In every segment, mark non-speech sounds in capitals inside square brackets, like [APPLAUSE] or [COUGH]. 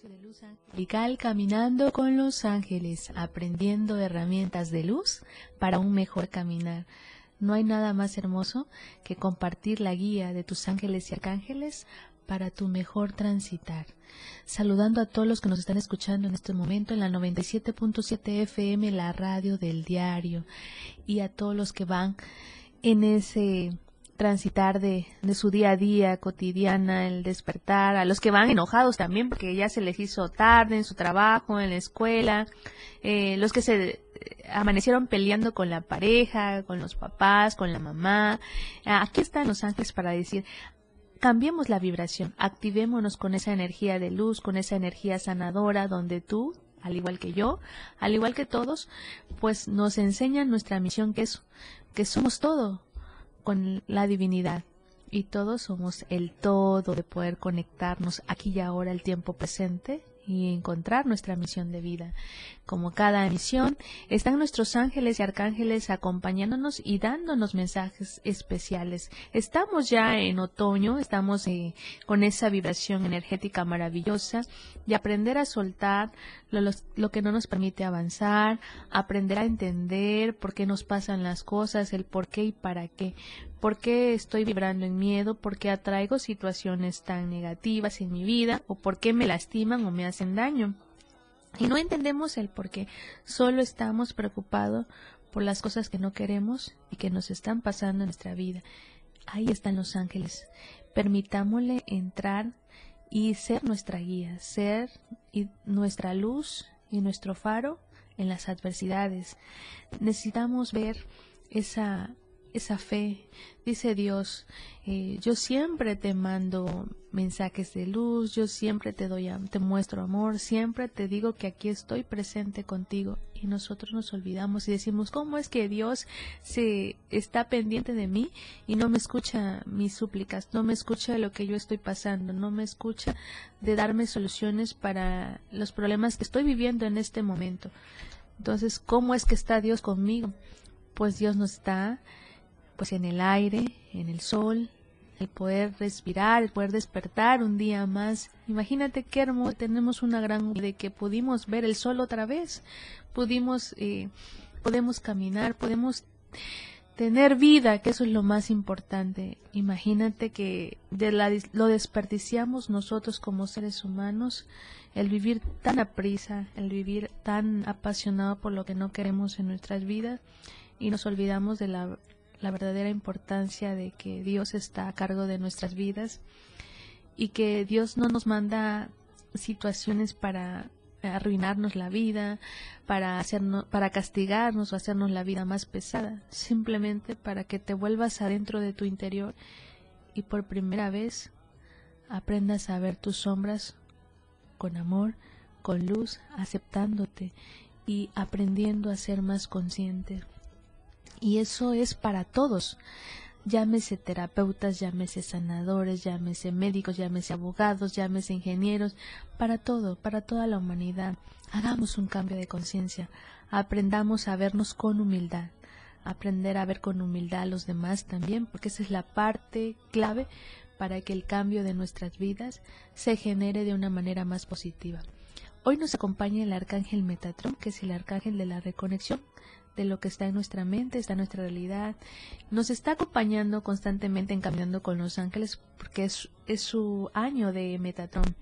Espacio de luz angelical Caminando con los ángeles, aprendiendo herramientas de luz para un mejor caminar. No hay nada más hermoso que compartir la guía de tus ángeles y arcángeles para tu mejor transitar. Saludando a todos los que nos están escuchando en este momento en la 97.7 FM, la radio del diario, y a todos los que van en ese transitar de, de, su día a día cotidiana, el despertar, a los que van enojados también porque ya se les hizo tarde en su trabajo, en la escuela, eh, los que se eh, amanecieron peleando con la pareja, con los papás, con la mamá. Aquí están los ángeles para decir, cambiemos la vibración, activémonos con esa energía de luz, con esa energía sanadora donde tú al igual que yo, al igual que todos, pues nos enseñan nuestra misión que es que somos todo, con la divinidad. Y todos somos el todo de poder conectarnos aquí y ahora el tiempo presente y encontrar nuestra misión de vida. Como cada misión, están nuestros ángeles y arcángeles acompañándonos y dándonos mensajes especiales. Estamos ya en otoño, estamos eh, con esa vibración energética maravillosa y aprender a soltar lo, lo, que no nos permite avanzar, aprender a entender por qué nos pasan las cosas, el por qué y para qué. ¿Por qué estoy vibrando en miedo? ¿Por qué atraigo situaciones tan negativas en mi vida? ¿O por qué me lastiman o me hacen daño? Y no entendemos el por qué. Solo estamos preocupados por las cosas que no queremos y que nos están pasando en nuestra vida. Ahí están los ángeles. Permitámosle entrar y ser nuestra guía, ser nuestra luz y nuestro faro en las adversidades. Necesitamos ver esa esa fe. Dice Dios, eh, yo siempre te mando mensajes de luz, yo siempre te doy, te muestro amor, siempre te digo que aquí estoy presente contigo. Y nosotros nos olvidamos y decimos, ¿cómo es que Dios se está pendiente de mí y no me escucha mis súplicas, no me escucha lo que yo estoy pasando, no me escucha de darme soluciones para los problemas que estoy viviendo en este momento? Entonces, ¿cómo es que está Dios conmigo? Pues Dios nos está pues en el aire, en el sol, el poder respirar, el poder despertar un día más. Imagínate qué hermoso, tenemos una gran de que pudimos ver el sol otra vez, pudimos, eh, podemos caminar, podemos tener vida, que eso es lo más importante. Imagínate que de la, lo desperdiciamos nosotros como seres humanos, el vivir tan aprisa, el vivir tan apasionado por lo que no queremos en nuestras vidas y nos olvidamos de la la verdadera importancia de que Dios está a cargo de nuestras vidas y que Dios no nos manda situaciones para arruinarnos la vida, para hacernos, para castigarnos o hacernos la vida más pesada, simplemente para que te vuelvas adentro de tu interior y por primera vez aprendas a ver tus sombras con amor, con luz, aceptándote y aprendiendo a ser más consciente. Y eso es para todos. Llámese terapeutas, llámese sanadores, llámese médicos, llámese abogados, llámese ingenieros, para todo, para toda la humanidad. Hagamos un cambio de conciencia, aprendamos a vernos con humildad, aprender a ver con humildad a los demás también, porque esa es la parte clave para que el cambio de nuestras vidas se genere de una manera más positiva. Hoy nos acompaña el arcángel Metatron, que es el arcángel de la reconexión, de lo que está en nuestra mente, está en nuestra realidad. Nos está acompañando constantemente en Caminando con los Ángeles porque es, es su año de Metatron.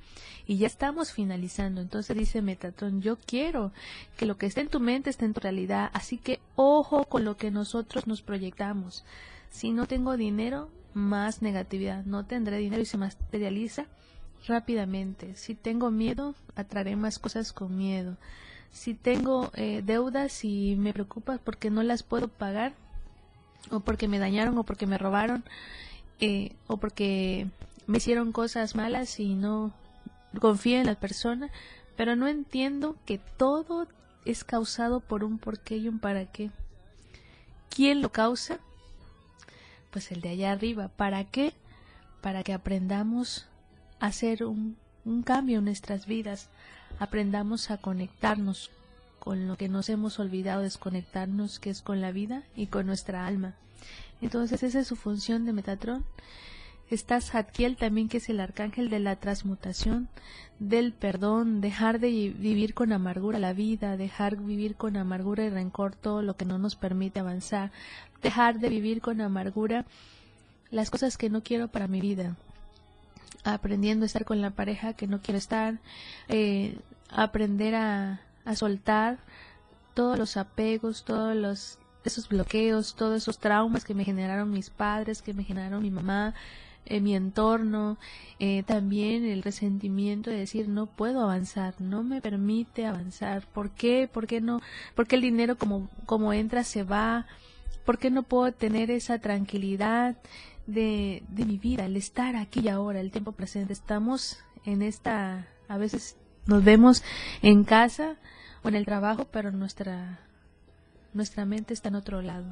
Y ya estamos finalizando. Entonces dice Metatron, yo quiero que lo que está en tu mente esté en tu realidad. Así que ojo con lo que nosotros nos proyectamos. Si no tengo dinero, más negatividad. No tendré dinero y se materializa rápidamente. Si tengo miedo, atraeré más cosas con miedo si tengo eh, deudas y me preocupa porque no las puedo pagar, o porque me dañaron o porque me robaron eh, o porque me hicieron cosas malas y no confío en la persona, pero no entiendo que todo es causado por un porqué y un para qué. ¿Quién lo causa? Pues el de allá arriba. ¿Para qué? Para que aprendamos a hacer un, un cambio en nuestras vidas, aprendamos a conectarnos con lo que nos hemos olvidado desconectarnos, que es con la vida y con nuestra alma. Entonces esa es su función de Metatron. Está Zadkiel también, que es el arcángel de la transmutación, del perdón, dejar de vivir con amargura la vida, dejar vivir con amargura y rencor todo lo que no nos permite avanzar, dejar de vivir con amargura las cosas que no quiero para mi vida, aprendiendo a estar con la pareja que no quiero estar, eh, aprender a, a soltar todos los apegos, todos los esos bloqueos, todos esos traumas que me generaron mis padres, que me generaron mi mamá, en mi entorno, eh, también el resentimiento de decir no puedo avanzar, no me permite avanzar, ¿por qué? ¿Por qué no? ¿Por qué el dinero como, como entra se va? ¿Por qué no puedo tener esa tranquilidad de, de mi vida, el estar aquí y ahora, el tiempo presente? Estamos en esta, a veces nos vemos en casa, o en el trabajo, pero nuestra, nuestra mente está en otro lado.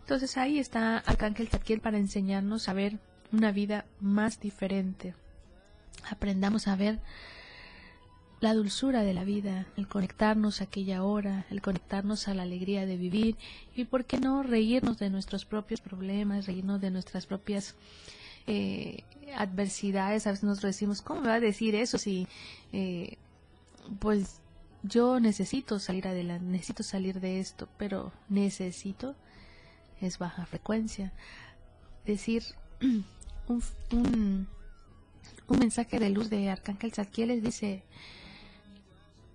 Entonces ahí está Arcángel Zadkiel para enseñarnos a ver una vida más diferente. Aprendamos a ver la dulzura de la vida, el conectarnos a aquella hora, el conectarnos a la alegría de vivir y, ¿por qué no, reírnos de nuestros propios problemas, reírnos de nuestras propias eh, adversidades? A veces nos decimos, ¿cómo me va a decir eso si, eh, pues, yo necesito salir adelante, necesito salir de esto, pero necesito es baja frecuencia. Decir [CLEARS THROAT] un, un, mensaje de luz de Arcángel Zadkiel dice,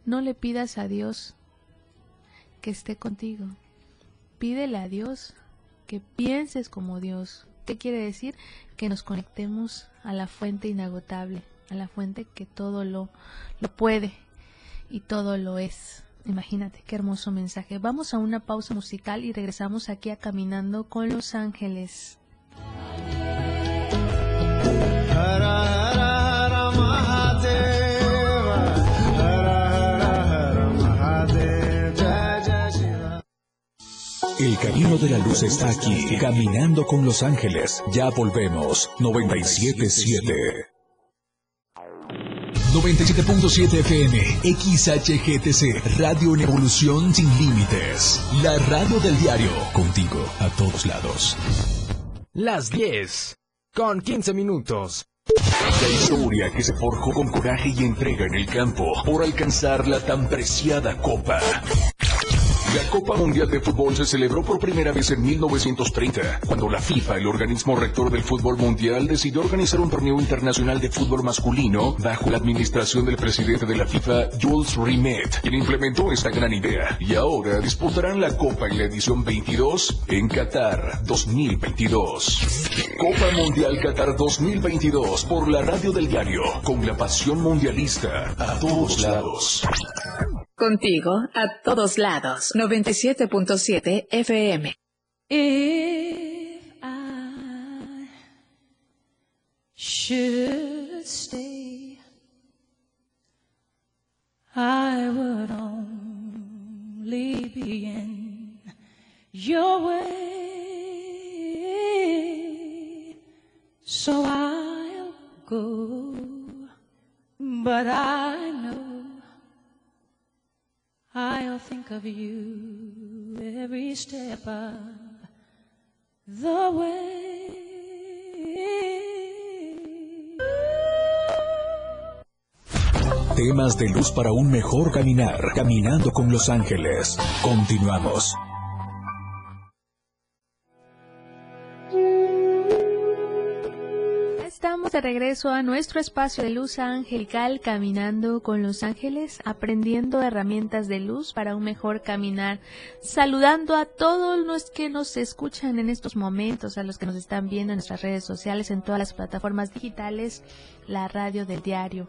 no le pidas a Dios que esté contigo, pídele a Dios que pienses como Dios. ¿Qué quiere decir? Que nos conectemos a la fuente inagotable, a la fuente que todo lo, lo puede, y todo lo es. Imagínate qué hermoso mensaje. Vamos a una pausa musical y regresamos aquí a Caminando con los Ángeles. El camino de la luz está aquí, caminando con los ángeles. Ya volvemos. 977. 97.7 FM, XHGTC, Radio en Evolución Sin Límites. La radio del diario, contigo a todos lados. Las 10, con 15 minutos. La historia que se forjó con coraje y entrega en el campo por alcanzar la tan preciada copa. La Copa Mundial de Fútbol se celebró por primera vez en 1930, cuando la FIFA, el organismo rector del fútbol mundial, decidió organizar un torneo internacional de fútbol masculino bajo la administración del presidente de la FIFA, Jules Rimet, quien implementó esta gran idea. Y ahora disputarán la Copa en la edición 22 en Qatar 2022. Copa Mundial Qatar 2022 por la radio del diario, con la pasión mundialista a todos lados. Contigo a todos lados. 97.7 FM. If I should stay, Temas de luz para un mejor caminar, caminando con los ángeles. Continuamos. Estamos de regreso a nuestro espacio de luz angelical, caminando con los ángeles, aprendiendo herramientas de luz para un mejor caminar, saludando a todos los que nos escuchan en estos momentos, a los que nos están viendo en nuestras redes sociales, en todas las plataformas digitales, la radio del diario.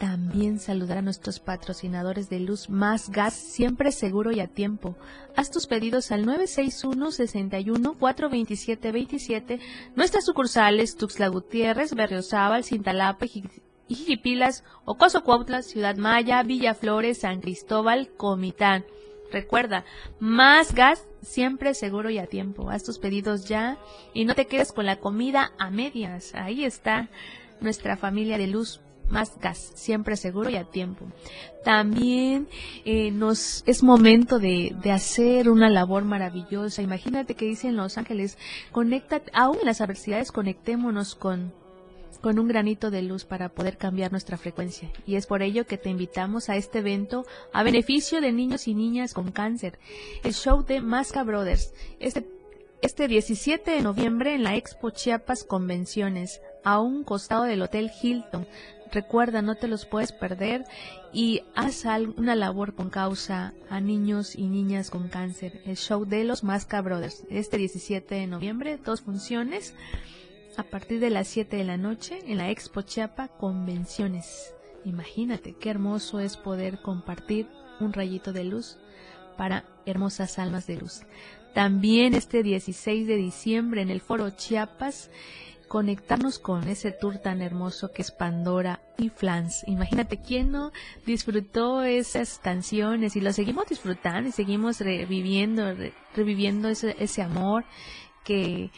También saludar a nuestros patrocinadores de Luz Más Gas, siempre seguro y a tiempo. Haz tus pedidos al 961 61 427 27. Nuestras sucursales Tuxtla Gutiérrez, Berriozábal, Cintalapa, Ijipilas, Ocoso Cuautla, Ciudad Maya, Villa Flores, San Cristóbal, Comitán. Recuerda, más gas, siempre seguro y a tiempo. Haz tus pedidos ya y no te quedes con la comida a medias. Ahí está nuestra familia de luz más gas, siempre seguro y a tiempo. También eh, nos es momento de, de, hacer una labor maravillosa. Imagínate que dicen Los Ángeles, conecta, aún en las adversidades, conectémonos con con un granito de luz para poder cambiar nuestra frecuencia. Y es por ello que te invitamos a este evento a beneficio de niños y niñas con cáncer, el show de Masca Brothers. Este este 17 de noviembre en la Expo Chiapas Convenciones, a un costado del Hotel Hilton. Recuerda, no te los puedes perder y haz una labor con causa a niños y niñas con cáncer. El show de los Masca Brothers, este 17 de noviembre, dos funciones a partir de las 7 de la noche en la Expo Chiapa Convenciones. Imagínate qué hermoso es poder compartir un rayito de luz para hermosas almas de luz. También este 16 de diciembre en el Foro Chiapas conectarnos con ese tour tan hermoso que es Pandora y Flans. Imagínate quién no disfrutó esas canciones y lo seguimos disfrutando y seguimos reviviendo, reviviendo ese, ese amor que,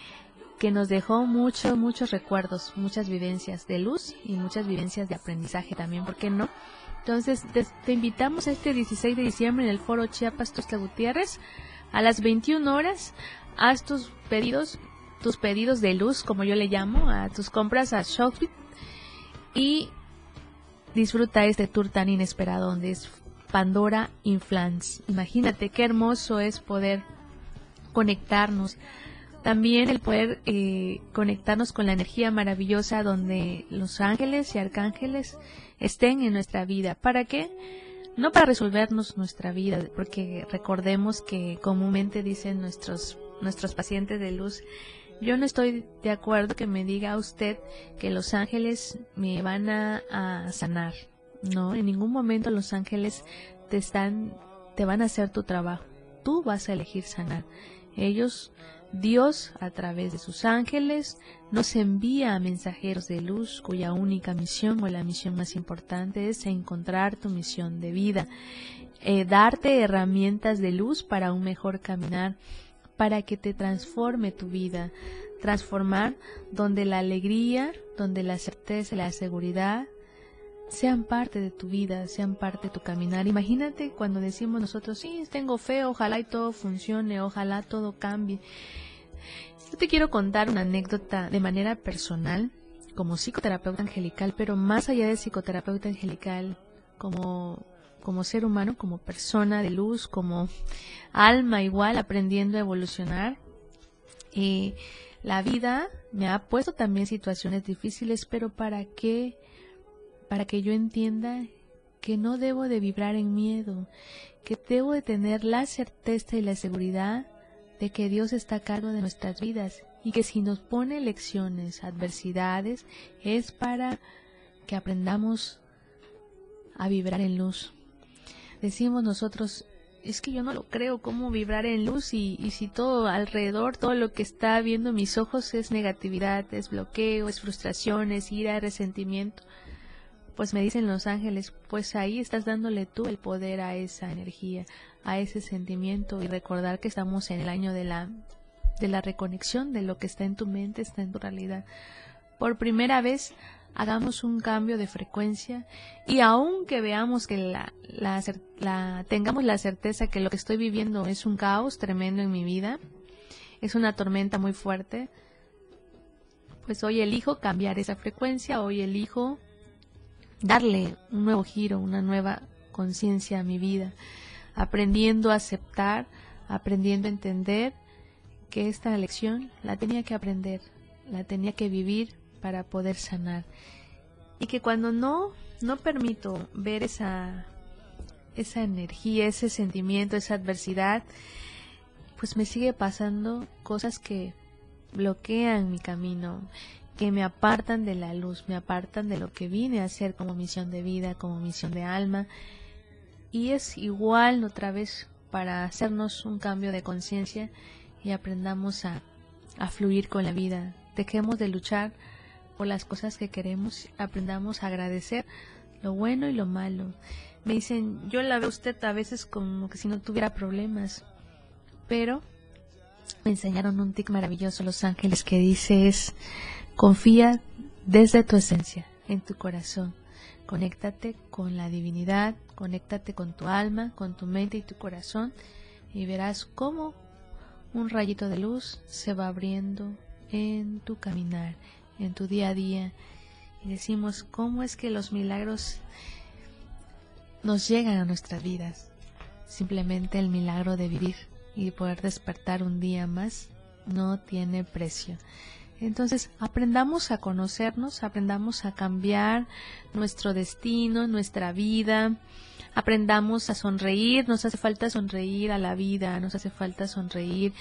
que nos dejó muchos, muchos recuerdos, muchas vivencias de luz y muchas vivencias de aprendizaje también, ¿por qué no? Entonces, te, invitamos este 16 de diciembre en el Foro Chiapas Tuxtla Gutiérrez a las 21 horas. Haz tus pedidos tus pedidos de luz, como yo le llamo, a tus compras a Shopify y disfruta este tour tan inesperado donde es Pandora Inflans. Imagínate qué hermoso es poder conectarnos. También el poder eh, conectarnos con la energía maravillosa donde los ángeles y arcángeles estén en nuestra vida. ¿Para qué? No para resolvernos nuestra vida, porque recordemos que comúnmente dicen nuestros, nuestros pacientes de luz, yo no estoy de acuerdo que me diga usted que los ángeles me van a, sanar. No, en ningún momento los ángeles te están, te van a hacer tu trabajo. Tú vas a elegir sanar. Ellos, Dios, a través de sus ángeles, nos envía a mensajeros de luz cuya única misión o la misión más importante es encontrar tu misión de vida, eh, darte herramientas de luz para un mejor caminar para que te transforme tu vida, transformar donde la alegría, donde la certeza la seguridad sean parte de tu vida, sean parte de tu caminar. Imagínate cuando decimos nosotros, sí, tengo fe, ojalá y todo funcione, ojalá todo cambie. Yo te quiero contar una anécdota de manera personal, como psicoterapeuta angelical, pero más allá de psicoterapeuta angelical, como como ser humano, como persona de luz, como alma igual, aprendiendo a evolucionar. Y la vida me ha puesto también situaciones difíciles, pero para qué, para que yo entienda que no debo de vibrar en miedo, que debo de tener la certeza y la seguridad de que Dios está a cargo de nuestras vidas y que si nos pone lecciones, adversidades, es para que aprendamos a vibrar en luz decimos nosotros, es que yo no lo creo, cómo vibrar en luz y, y, si todo alrededor, todo lo que está viendo mis ojos es negatividad, es bloqueo, es frustración, es ira, resentimiento. Pues me dicen los ángeles, pues ahí estás dándole tú el poder a esa energía, a ese sentimiento y recordar que estamos en el año de la de la reconexión de lo que está en tu mente, está en tu realidad. Por primera vez hagamos un cambio de frecuencia y aunque veamos que la, la, tengamos la certeza que lo que estoy viviendo es un caos tremendo en mi vida, es una tormenta muy fuerte, pues hoy elijo cambiar esa frecuencia, hoy elijo darle un nuevo giro, una nueva conciencia a mi vida, aprendiendo a aceptar, aprendiendo a entender que esta lección la tenía que aprender, la tenía que vivir para poder sanar. Y que cuando no, no permito ver esa, esa energía, ese sentimiento, esa adversidad, pues me sigue pasando cosas que bloquean mi camino, que me apartan de la luz, me apartan de lo que vine a hacer como misión de vida, como misión de alma. Y es igual otra vez para hacernos un cambio de conciencia y aprendamos a, a fluir con la vida. Dejemos de luchar las cosas que queremos, aprendamos a agradecer lo bueno y lo malo. Me dicen, yo la veo usted a veces como que si no tuviera problemas, pero me enseñaron un tic maravilloso Los Ángeles que dice es, confía desde tu esencia, en tu corazón. Conéctate con la divinidad, conéctate con tu alma, con tu mente y tu corazón y verás cómo un rayito de luz se va abriendo en tu caminar, en tu día a día. Y decimos, ¿cómo es que los milagros nos llegan a nuestras vidas? Simplemente el milagro de vivir y poder despertar un día más no tiene precio. Entonces, aprendamos a conocernos, aprendamos a cambiar nuestro destino, nuestra vida, aprendamos a sonreír, nos hace falta sonreír a la vida, nos hace falta sonreír.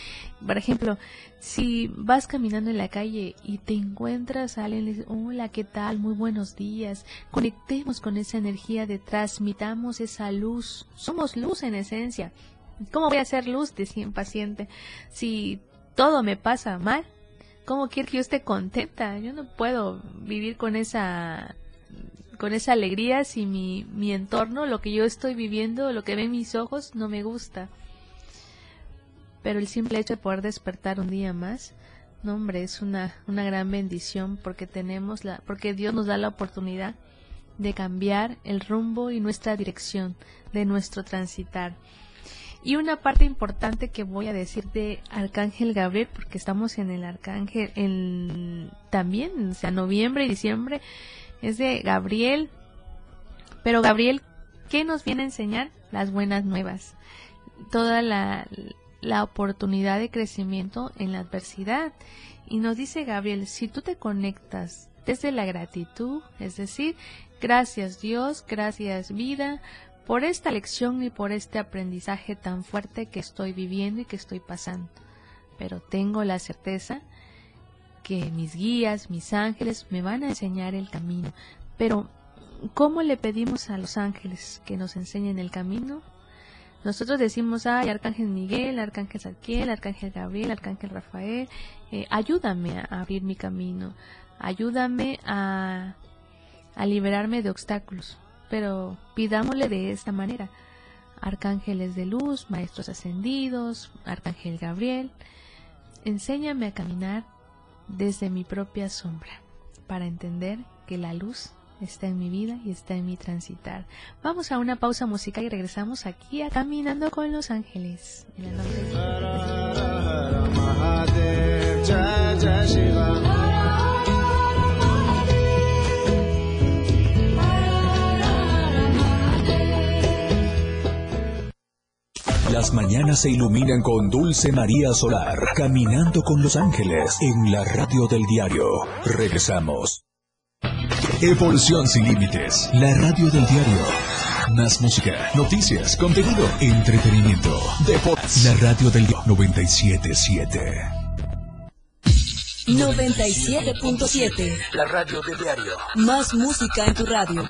Por ejemplo, si vas caminando en la calle y te encuentras a alguien le dices, hola, ¿qué tal? Muy buenos días. Conectemos con esa energía de transmitamos esa luz. Somos luz en esencia. ¿Cómo voy a hacer luz? Decía un paciente. Si todo me pasa mal, ¿cómo quiero que yo esté contenta? Yo no puedo vivir con esa con esa alegría si mi, mi entorno, lo que yo estoy viviendo, lo que ven mis ojos, no me gusta. Pero el simple hecho de poder despertar un día más, no hombre, es una, una gran bendición porque tenemos la, porque Dios nos da la oportunidad de cambiar el rumbo y nuestra dirección de nuestro transitar. Y una parte importante que voy a decir de Arcángel Gabriel, porque estamos en el Arcángel en, también, o sea, noviembre y diciembre, es de Gabriel. Pero Gabriel, ¿qué nos viene a enseñar? Las buenas nuevas. Toda la, la oportunidad de crecimiento en la adversidad. Y nos dice Gabriel, si tú te conectas desde la gratitud, es decir, gracias Dios, gracias vida, por esta lección y por este aprendizaje tan fuerte que estoy viviendo y que estoy pasando. Pero tengo la certeza que mis guías, mis ángeles me van a enseñar el camino. Pero, ¿cómo le pedimos a los ángeles que nos enseñen el camino? Nosotros decimos, ay, Arcángel Miguel, Arcángel Zadkiel, Arcángel Gabriel, Arcángel Rafael, eh, ayúdame a abrir mi camino, ayúdame a, a liberarme de obstáculos pero pidámosle de esta manera. Arcángeles de luz, maestros ascendidos, Arcángel Gabriel, enséñame a caminar desde mi propia sombra para entender que la luz está en mi vida y está en mi transitar. Vamos a una pausa musical y regresamos aquí a Caminando con los Ángeles. Las mañanas se iluminan con Dulce María Solar, caminando con los ángeles en la radio del diario. Regresamos. Evolución sin límites, la radio del diario. Más música, noticias, contenido, entretenimiento, deportes. La radio del diario 977. 97.7. La radio del diario. Más música en tu radio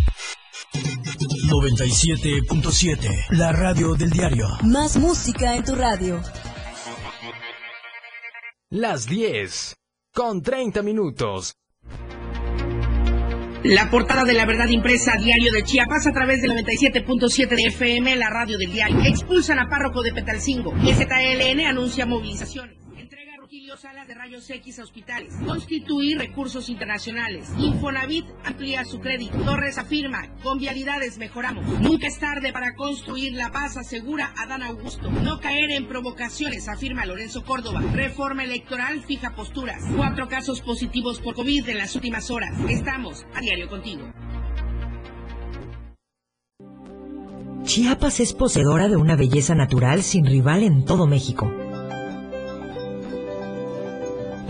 97.7, la radio del diario. Más música en tu radio. Las 10, con 30 minutos. La portada de la verdad impresa diario de Chiapas a través del 97.7 de FM, la radio del diario. Expulsan a párroco de Petalcingo. STLN anuncia movilizaciones. Trujillo salas de rayos X a hospitales. Constituir recursos internacionales. Infonavit amplía su crédito. Torres afirma, con vialidades mejoramos. Nunca es tarde para construir la paz, asegura Adán Augusto. No caer en provocaciones, afirma Lorenzo Córdoba. Reforma electoral fija posturas. Cuatro casos positivos por COVID en las últimas horas. Estamos a diario contigo. Chiapas es poseedora de una belleza natural sin rival en todo México.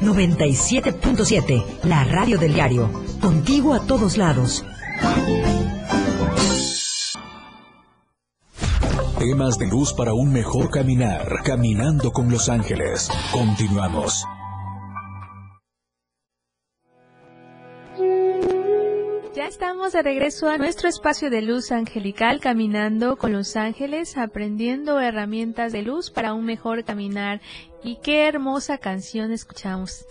97.7, la radio del diario. Contigo a todos lados. Temas de luz para un mejor caminar. Caminando con los ángeles. Continuamos. Estamos de regreso a nuestro espacio de luz angelical, caminando con los ángeles, aprendiendo herramientas de luz para un mejor caminar. Y qué hermosa canción escuchamos.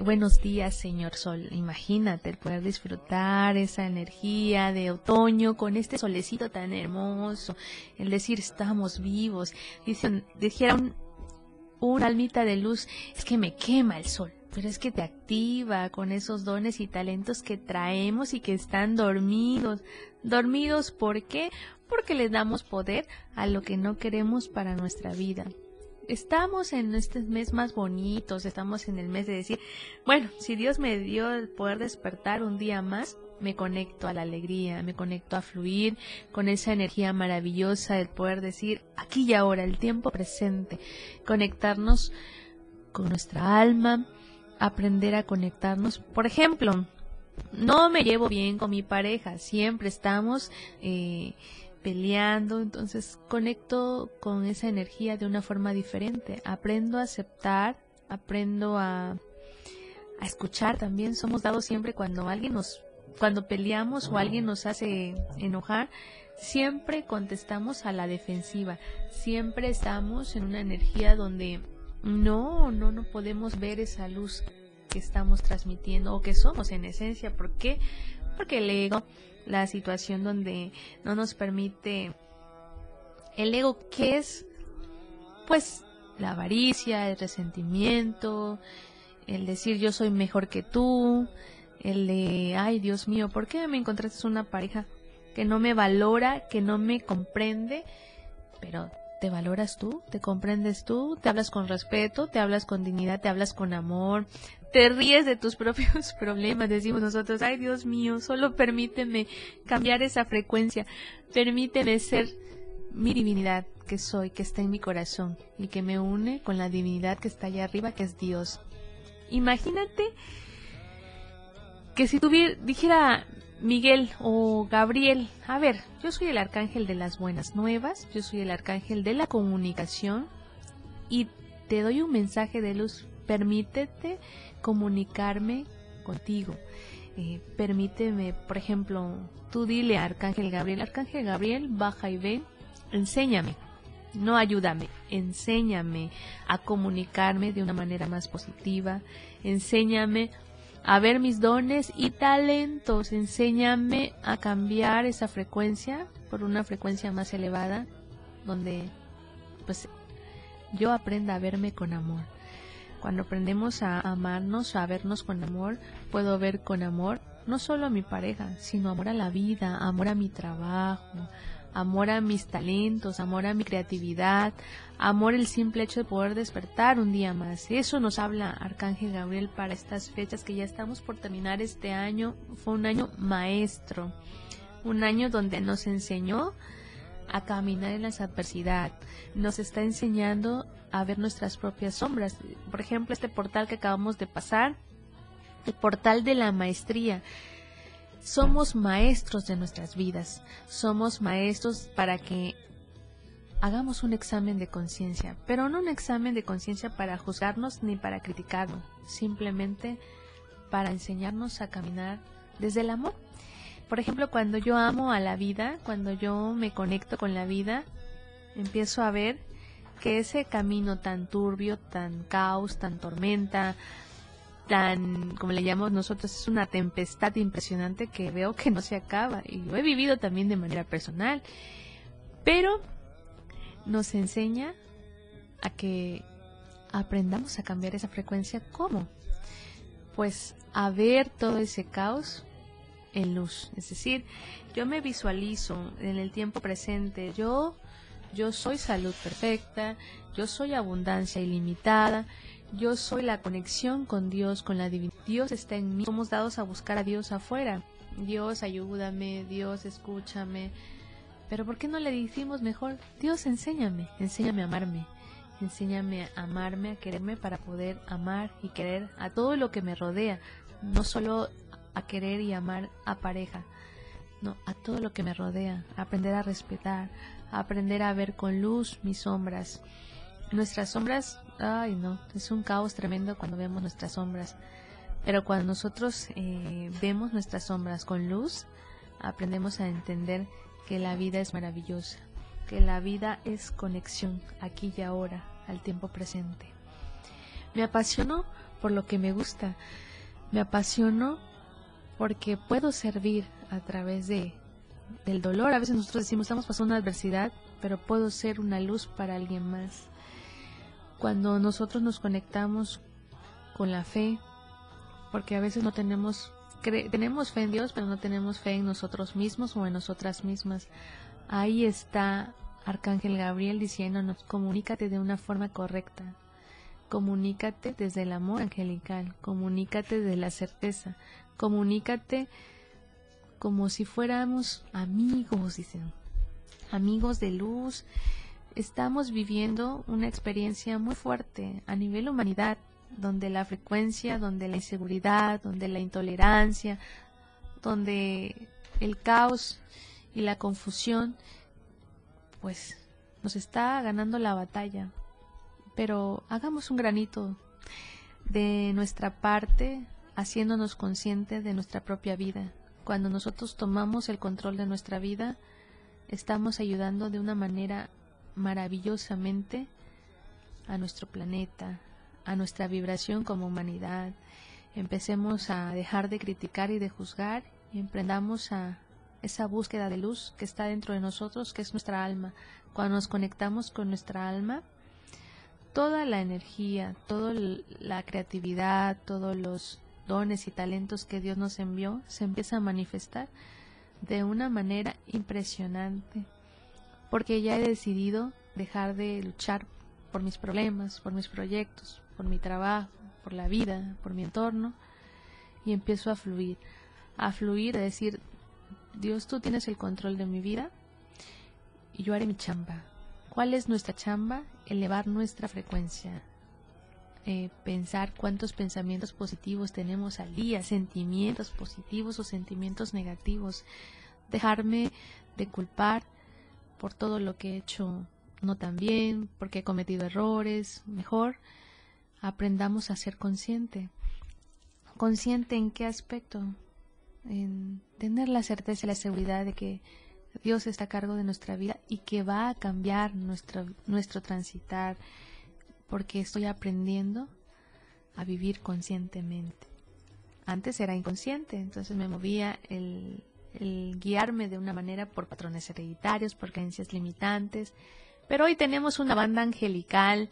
Buenos días, señor sol. Imagínate el poder disfrutar esa energía de otoño con este solecito tan hermoso. El decir estamos vivos. Dicen, dijera un, un almita de luz, es que me quema el sol pero es que te activa con esos dones y talentos que traemos y que están dormidos. Dormidos, ¿por qué? Porque le damos poder a lo que no queremos para nuestra vida. Estamos en este mes más bonitos, estamos en el mes de decir, bueno, si Dios me dio el poder despertar un día más, me conecto a la alegría, me conecto a fluir con esa energía maravillosa del poder decir aquí y ahora, el tiempo presente, conectarnos con nuestra alma, aprender a conectarnos. Por ejemplo, no me llevo bien con mi pareja, siempre estamos eh, peleando, entonces conecto con esa energía de una forma diferente, aprendo a aceptar, aprendo a, a escuchar también, somos dados siempre cuando alguien nos, cuando peleamos o alguien nos hace enojar, siempre contestamos a la defensiva, siempre estamos en una energía donde no, no, no podemos ver esa luz que estamos transmitiendo o que somos en esencia. ¿Por qué? Porque el ego, la situación donde no nos permite el ego que es pues la avaricia, el resentimiento, el decir yo soy mejor que tú, el de ay Dios mío, ¿por qué me encontraste una pareja que no me valora, que no me comprende? Pero ¿Te valoras tú? ¿Te comprendes tú? ¿Te hablas con respeto? ¿Te hablas con dignidad? ¿Te hablas con amor? ¿Te ríes de tus [LAUGHS] propios problemas? Decimos nosotros, ay Dios mío, solo permíteme cambiar esa frecuencia. Permíteme ser mi divinidad que soy, que está en mi corazón y que me une con la divinidad que está allá arriba, que es Dios. Imagínate que si tuviera, dijera Miguel o Gabriel, a ver, yo soy el arcángel de las buenas nuevas, yo soy el arcángel de la comunicación y te doy un mensaje de luz. Permítete comunicarme contigo. Eh, permíteme, por ejemplo, tú dile a Arcángel Gabriel, Arcángel Gabriel, baja y ven, enséñame, no ayúdame, enséñame a comunicarme de una manera más positiva, enséñame a ver mis dones y talentos. Enséñame a cambiar esa frecuencia por una frecuencia más elevada, donde pues yo aprenda a verme con amor. Cuando aprendemos a amarnos, a vernos con amor, puedo ver con amor no solo a mi pareja, sino amor a la vida, amor a mi trabajo, amor a mis talentos, amor a mi creatividad, amor el simple hecho de poder despertar un día más. Eso nos habla Arcángel Gabriel para estas fechas que ya estamos por terminar este año. Fue un año maestro, un año donde nos enseñó a caminar en la adversidad, nos está enseñando a ver nuestras propias sombras. Por ejemplo, este portal que acabamos de pasar, el portal de la maestría somos maestros de nuestras vidas, somos maestros para que hagamos un examen de conciencia, pero no un examen de conciencia para juzgarnos ni para criticarnos, simplemente para enseñarnos a caminar desde el amor. Por ejemplo, cuando yo amo a la vida, cuando yo me conecto con la vida, empiezo a ver que ese camino tan turbio, tan caos, tan tormenta, tan, como le llamamos nosotros, es una tempestad impresionante que veo que no se acaba. Y lo he vivido también de manera personal. Pero nos enseña a que aprendamos a cambiar esa frecuencia. ¿Cómo? Pues a ver todo ese caos en luz. Es decir, yo me visualizo en el tiempo presente. Yo, yo soy salud perfecta. Yo soy abundancia ilimitada. Yo soy la conexión con Dios, con la divinidad. Dios está en mí. Somos dados a buscar a Dios afuera. Dios, ayúdame. Dios, escúchame. Pero ¿por qué no le decimos mejor, Dios, enséñame, enséñame a amarme, enséñame a amarme, a quererme para poder amar y querer a todo lo que me rodea, no solo a querer y amar a pareja, no, a todo lo que me rodea, aprender a respetar, aprender a ver con luz mis sombras. Nuestras sombras, ay no, es un caos tremendo cuando vemos nuestras sombras, pero cuando nosotros eh, vemos nuestras sombras con luz, aprendemos a entender que la vida es maravillosa, que la vida es conexión aquí y ahora, al tiempo presente. Me apasiono por lo que me gusta, me apasiono porque puedo servir a través de del dolor. A veces nosotros decimos estamos pasando una adversidad, pero puedo ser una luz para alguien más. Cuando nosotros nos conectamos con la fe, porque a veces no tenemos tenemos fe en Dios, pero no tenemos fe en nosotros mismos o en nosotras mismas. Ahí está Arcángel Gabriel diciéndonos, comunícate de una forma correcta, comunícate desde el amor angelical, comunícate desde la certeza, comunícate como si fuéramos amigos, dicen, amigos de luz. Estamos viviendo una experiencia muy fuerte a nivel humanidad, donde la frecuencia, donde la inseguridad, donde la intolerancia, donde el caos y la confusión, pues nos está ganando la batalla. Pero hagamos un granito de nuestra parte, haciéndonos conscientes de nuestra propia vida. Cuando nosotros tomamos el control de nuestra vida, estamos ayudando de una manera maravillosamente a nuestro planeta, a nuestra vibración como humanidad. Empecemos a dejar de criticar y de juzgar y emprendamos a esa búsqueda de luz que está dentro de nosotros, que es nuestra alma. Cuando nos conectamos con nuestra alma, toda la energía, toda la creatividad, todos los dones y talentos que Dios nos envió se empieza a manifestar de una manera impresionante, porque ya he decidido dejar de luchar por mis problemas, por mis proyectos, por mi trabajo, por la vida, por mi entorno, y empiezo a fluir, a fluir, a decir, Dios, tú tienes el control de mi vida y yo haré mi chamba. ¿Cuál es nuestra chamba? Elevar nuestra frecuencia. Eh, pensar cuántos pensamientos positivos tenemos al día, sentimientos positivos o sentimientos negativos. Dejarme de culpar por todo lo que he hecho no tan bien, porque he cometido errores. Mejor aprendamos a ser consciente. ¿Consciente en qué aspecto? En tener la certeza y la seguridad de que Dios está a cargo de nuestra vida y que va a cambiar nuestro, nuestro transitar, porque estoy aprendiendo a vivir conscientemente. Antes era inconsciente, entonces me movía el, el guiarme de una manera por patrones hereditarios, por creencias limitantes, pero hoy tenemos una banda angelical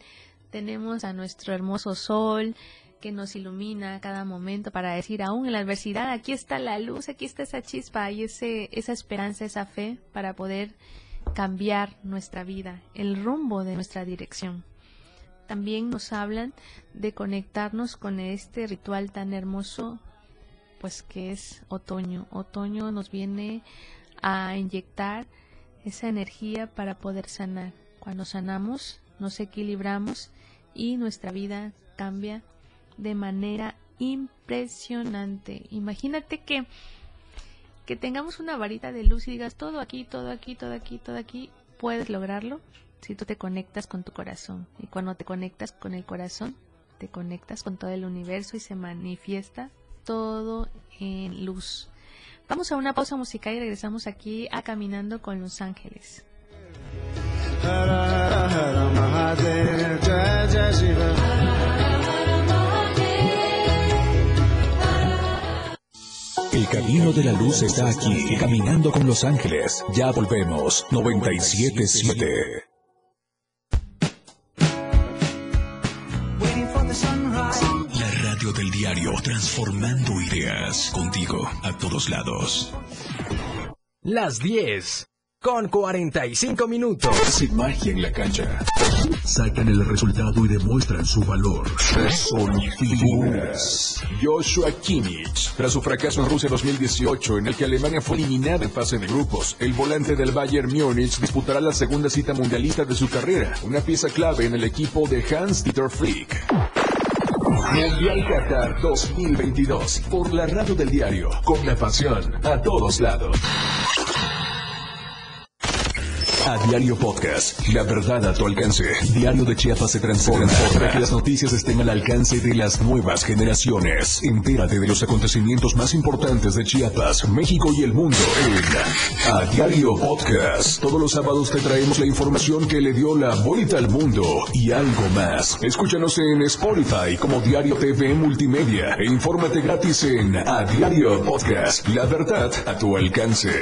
tenemos a nuestro hermoso sol que nos ilumina cada momento para decir, aún en la adversidad, aquí está la luz, aquí está esa chispa y ese, esa esperanza, esa fe para poder cambiar nuestra vida, el rumbo de nuestra dirección. También nos hablan de conectarnos con este ritual tan hermoso, pues que es otoño. Otoño nos viene a inyectar esa energía para poder sanar. Cuando sanamos, nos equilibramos y nuestra vida cambia de manera impresionante. Imagínate que que tengamos una varita de luz y digas todo aquí, todo aquí, todo aquí, todo aquí, puedes lograrlo. Si tú te conectas con tu corazón y cuando te conectas con el corazón, te conectas con todo el universo y se manifiesta todo en luz. Vamos a una pausa musical y regresamos aquí a Caminando con Los Ángeles. El camino de la luz está aquí, caminando con los ángeles. Ya volvemos, 977. Del diario, transformando ideas, contigo a todos lados. Las 10 con 45 minutos. Sin magia en la cancha. Sacan el resultado y demuestran su valor. Son figuras. Joshua Kimmich. Tras su fracaso en Rusia 2018, en el que Alemania fue eliminada en fase de grupos, el volante del Bayern Múnich disputará la segunda cita mundialista de su carrera, una pieza clave en el equipo de Hans-Dieter Flick. Mundial Qatar 2022 por la radio del diario, con la pasión a todos lados. A Diario Podcast, la verdad a tu alcance. Diario de Chiapas se transforma para que las noticias estén al alcance de las nuevas generaciones. Entérate de los acontecimientos más importantes de Chiapas, México y el mundo en A Diario Podcast. Todos los sábados te traemos la información que le dio la vuelta al mundo y algo más. Escúchanos en Spotify como Diario TV Multimedia e infórmate gratis en A Diario Podcast, la verdad a tu alcance.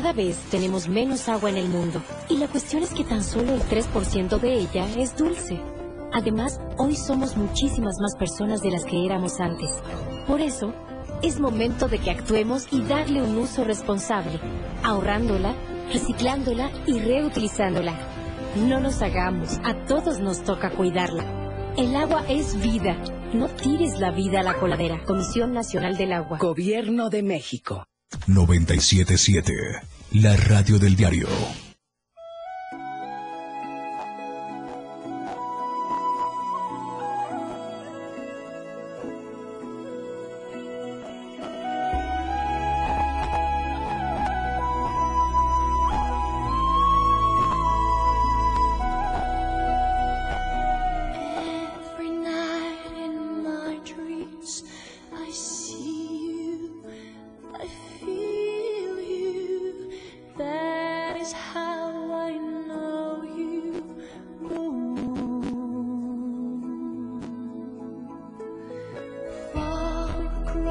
Cada vez tenemos menos agua en el mundo y la cuestión es que tan solo el 3% de ella es dulce. Además, hoy somos muchísimas más personas de las que éramos antes. Por eso, es momento de que actuemos y darle un uso responsable, ahorrándola, reciclándola y reutilizándola. No nos hagamos, a todos nos toca cuidarla. El agua es vida. No tires la vida a la coladera. Comisión Nacional del Agua. Gobierno de México. 977, la radio del diario.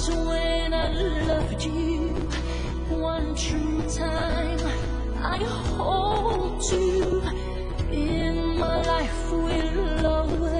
Was when I loved you one true time. I hold you in my life will always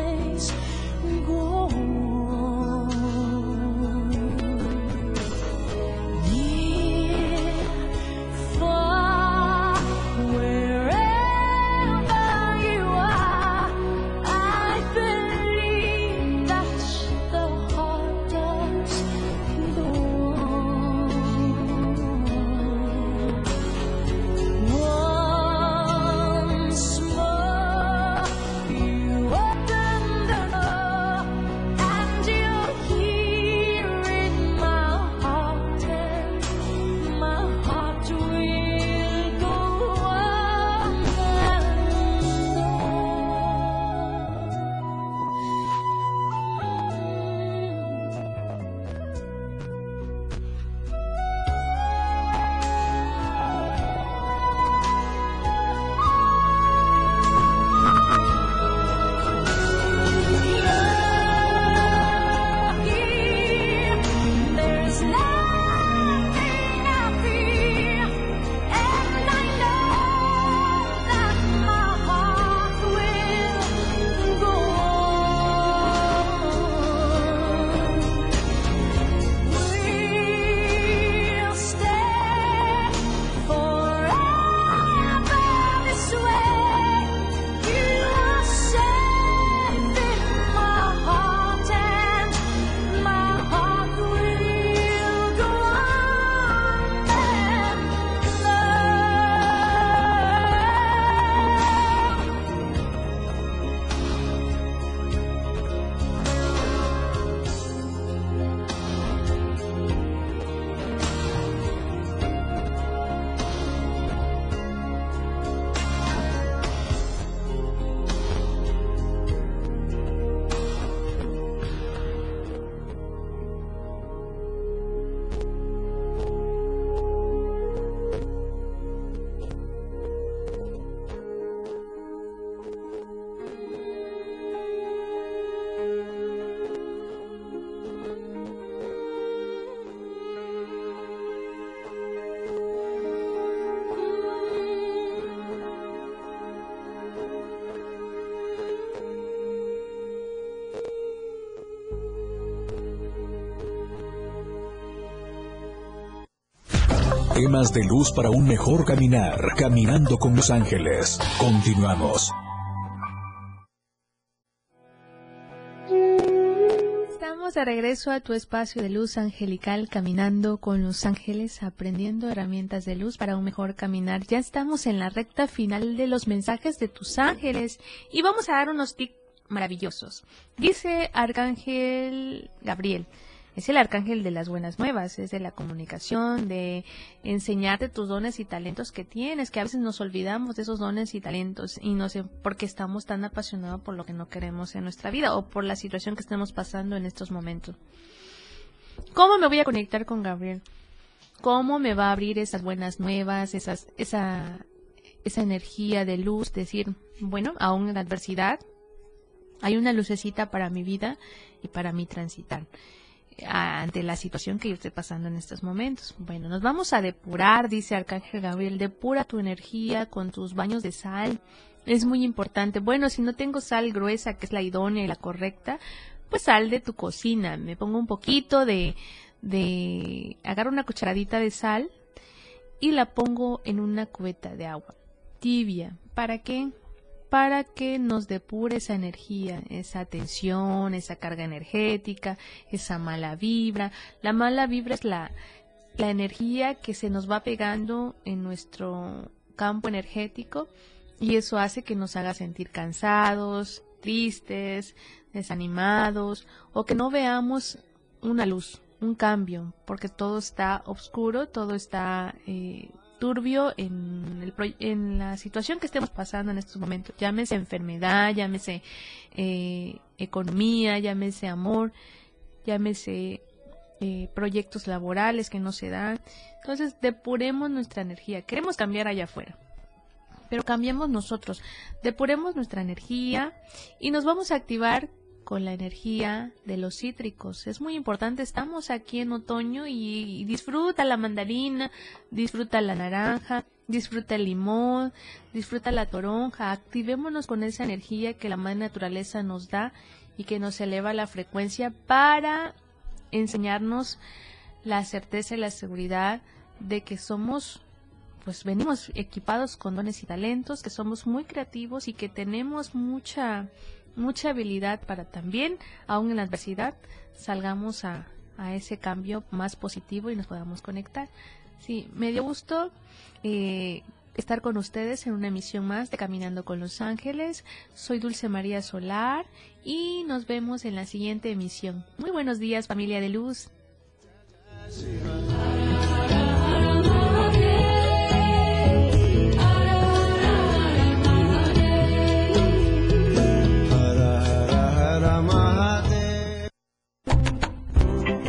temas de luz para un mejor caminar. Caminando con los ángeles. Continuamos. Estamos de regreso a tu espacio de luz angelical, caminando con los ángeles, aprendiendo herramientas de luz para un mejor caminar. Ya estamos en la recta final de los mensajes de tus ángeles y vamos a dar unos tips maravillosos. Dice Arcángel Gabriel, es el arcángel de las buenas nuevas, es de la comunicación, de enseñarte tus dones y talentos que tienes, que a veces nos olvidamos de esos dones y talentos y no sé por qué estamos tan apasionados por lo que no queremos en nuestra vida o por la situación que estamos pasando en estos momentos. ¿Cómo me voy a conectar con Gabriel? ¿Cómo me va a abrir esas buenas nuevas, esas, esa, esa energía de luz? Decir, bueno, aún en adversidad, hay una lucecita para mi vida y para mi transitar ante la situación que yo estoy pasando en estos momentos. Bueno, nos vamos a depurar, dice Arcángel Gabriel, depura tu energía con tus baños de sal. Es muy importante. Bueno, si no tengo sal gruesa, que es la idónea y la correcta, pues sal de tu cocina. Me pongo un poquito de, de, agarro una cucharadita de sal y la pongo en una cubeta de agua tibia. ¿Para qué? Para que nos depure esa energía, esa tensión, esa carga energética, esa mala vibra. La mala vibra es la, la energía que se nos va pegando en nuestro campo energético y eso hace que nos haga sentir cansados, tristes, desanimados o que no veamos una luz, un cambio, porque todo está oscuro, todo está eh, turbio en, la situación que estemos pasando en estos momentos. Llámese enfermedad, llámese eh, economía, llámese amor, llámese eh, proyectos laborales que no se dan. Entonces, depuremos nuestra energía. Queremos cambiar allá afuera. Pero cambiemos nosotros, depuremos nuestra energía y nos vamos a activar con la energía de los cítricos. Es muy importante, estamos aquí en otoño y, disfruta la mandarina, disfruta la naranja, disfruta el limón, disfruta la toronja, activémonos con esa energía que la madre naturaleza nos da y que nos eleva la frecuencia para enseñarnos la certeza y la seguridad de que somos pues venimos equipados con dones y talentos, que somos muy creativos y que tenemos mucha mucha habilidad para también, aún en la adversidad, salgamos a, a ese cambio más positivo y nos podamos conectar. Sí, me dio gusto eh, estar con ustedes en una emisión más de Caminando con los Ángeles. Soy Dulce María Solar y nos vemos en la siguiente emisión. Muy buenos días familia de luz.